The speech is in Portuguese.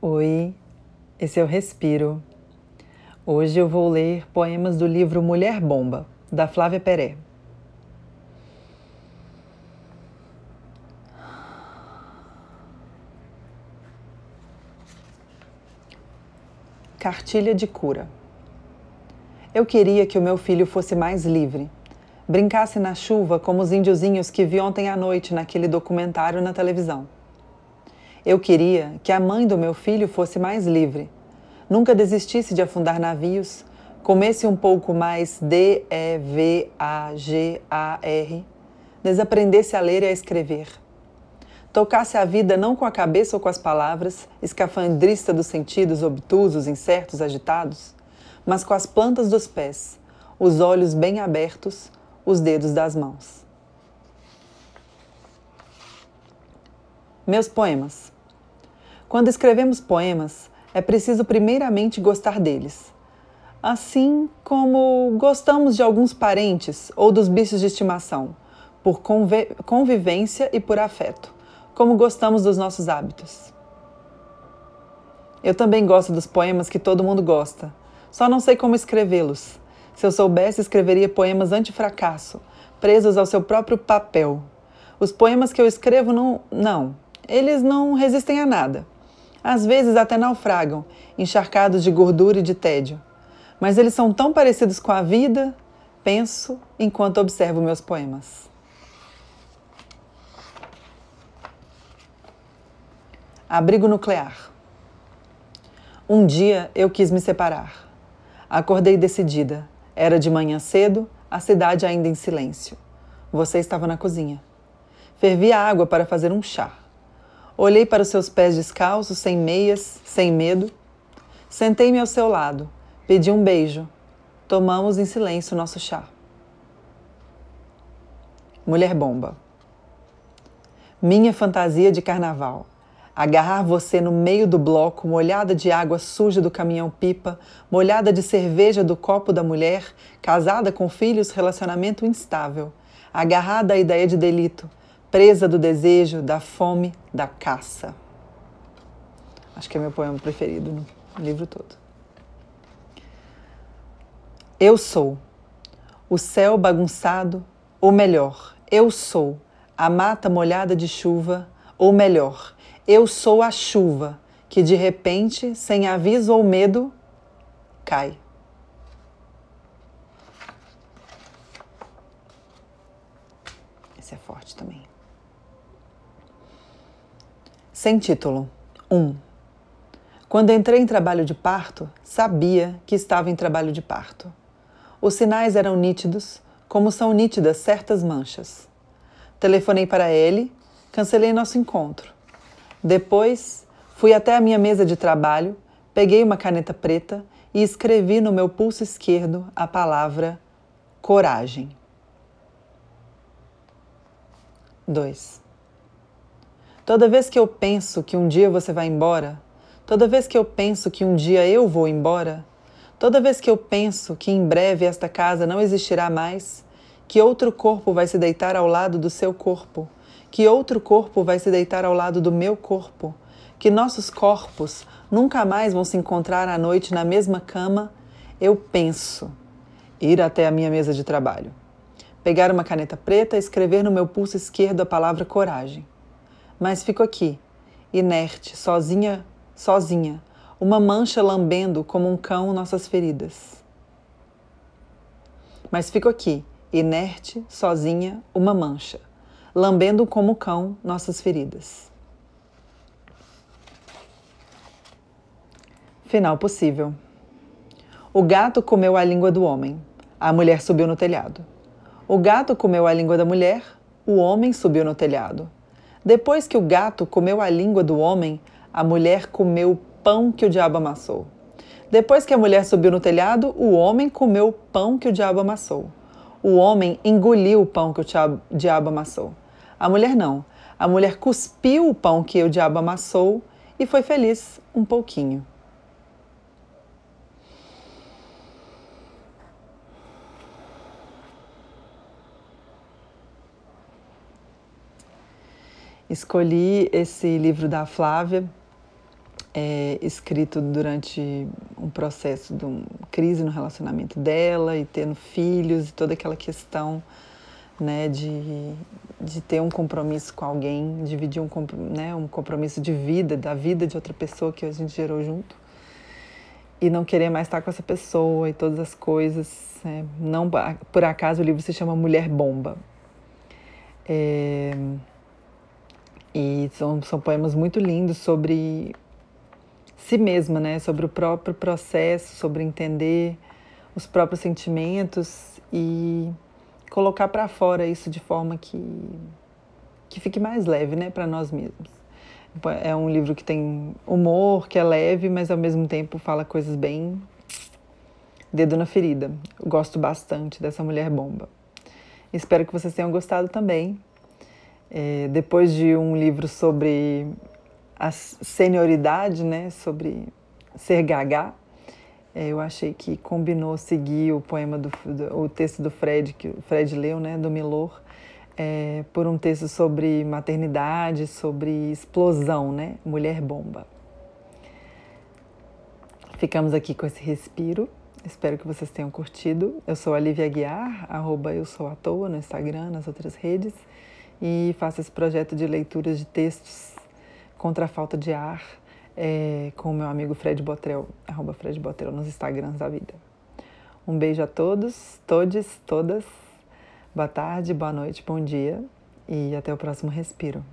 Oi, esse é o Respiro. Hoje eu vou ler poemas do livro Mulher Bomba, da Flávia Peré. Cartilha de cura. Eu queria que o meu filho fosse mais livre, brincasse na chuva como os índiozinhos que vi ontem à noite naquele documentário na televisão. Eu queria que a mãe do meu filho fosse mais livre, nunca desistisse de afundar navios, comesse um pouco mais D-E-V-A-G-A-R, desaprendesse a ler e a escrever. Tocasse a vida não com a cabeça ou com as palavras, escafandrista dos sentidos obtusos, incertos, agitados, mas com as plantas dos pés, os olhos bem abertos, os dedos das mãos. Meus poemas. Quando escrevemos poemas, é preciso primeiramente gostar deles. Assim como gostamos de alguns parentes ou dos bichos de estimação, por convivência e por afeto, como gostamos dos nossos hábitos. Eu também gosto dos poemas que todo mundo gosta, só não sei como escrevê-los. Se eu soubesse, escreveria poemas anti-fracasso, presos ao seu próprio papel. Os poemas que eu escrevo não. Não. Eles não resistem a nada às vezes até naufragam, encharcados de gordura e de tédio. Mas eles são tão parecidos com a vida, penso enquanto observo meus poemas. Abrigo nuclear. Um dia eu quis me separar. Acordei decidida. Era de manhã cedo, a cidade ainda em silêncio. Você estava na cozinha. Fervi a água para fazer um chá. Olhei para os seus pés descalços, sem meias, sem medo. Sentei-me ao seu lado, pedi um beijo. Tomamos em silêncio nosso chá. Mulher bomba. Minha fantasia de carnaval. Agarrar você no meio do bloco, molhada de água suja do caminhão-pipa, molhada de cerveja do copo da mulher, casada com filhos, relacionamento instável. Agarrada à ideia de delito, presa do desejo, da fome, da caça. Acho que é meu poema preferido no livro todo. Eu sou o céu bagunçado, ou melhor, eu sou a mata molhada de chuva, ou melhor, eu sou a chuva que de repente, sem aviso ou medo, cai. Esse é forte também. Sem título. 1. Um. Quando entrei em trabalho de parto, sabia que estava em trabalho de parto. Os sinais eram nítidos, como são nítidas certas manchas. Telefonei para ele, cancelei nosso encontro. Depois, fui até a minha mesa de trabalho, peguei uma caneta preta e escrevi no meu pulso esquerdo a palavra coragem. 2. Toda vez que eu penso que um dia você vai embora, toda vez que eu penso que um dia eu vou embora, toda vez que eu penso que em breve esta casa não existirá mais, que outro corpo vai se deitar ao lado do seu corpo, que outro corpo vai se deitar ao lado do meu corpo, que nossos corpos nunca mais vão se encontrar à noite na mesma cama, eu penso ir até a minha mesa de trabalho, pegar uma caneta preta e escrever no meu pulso esquerdo a palavra coragem mas fico aqui, inerte, sozinha, sozinha, uma mancha lambendo como um cão nossas feridas. Mas fico aqui, inerte, sozinha, uma mancha, lambendo como cão nossas feridas. Final possível. O gato comeu a língua do homem. A mulher subiu no telhado. O gato comeu a língua da mulher. O homem subiu no telhado. Depois que o gato comeu a língua do homem, a mulher comeu o pão que o diabo amassou. Depois que a mulher subiu no telhado, o homem comeu o pão que o diabo amassou. O homem engoliu o pão que o diabo amassou. A mulher não. A mulher cuspiu o pão que o diabo amassou e foi feliz um pouquinho. Escolhi esse livro da Flávia é, escrito durante um processo de uma crise no relacionamento dela e tendo filhos e toda aquela questão né, de, de ter um compromisso com alguém, dividir um, né, um compromisso de vida, da vida de outra pessoa que a gente gerou junto e não querer mais estar com essa pessoa e todas as coisas. É, não por acaso o livro se chama Mulher Bomba. É, e são, são poemas muito lindos sobre si mesma, né? Sobre o próprio processo, sobre entender os próprios sentimentos e colocar para fora isso de forma que que fique mais leve, né, para nós mesmos. É um livro que tem humor, que é leve, mas ao mesmo tempo fala coisas bem dedo na ferida. Eu gosto bastante dessa mulher bomba. Espero que vocês tenham gostado também. É, depois de um livro sobre a senioridade, né, sobre ser gaga, é, eu achei que combinou seguir o poema do, do, o texto do Fred que o Fred leu, né, do Milor, é, por um texto sobre maternidade, sobre explosão, né, mulher bomba. Ficamos aqui com esse respiro. Espero que vocês tenham curtido. Eu sou a Lívia Guiar, arroba eu sou à toa no Instagram, nas outras redes, e faço esse projeto de leituras de textos contra a falta de ar é, com o meu amigo Fred Botrel, arroba Fred Botrel nos Instagrams da vida. Um beijo a todos, todes, todas. Boa tarde, boa noite, bom dia e até o próximo respiro.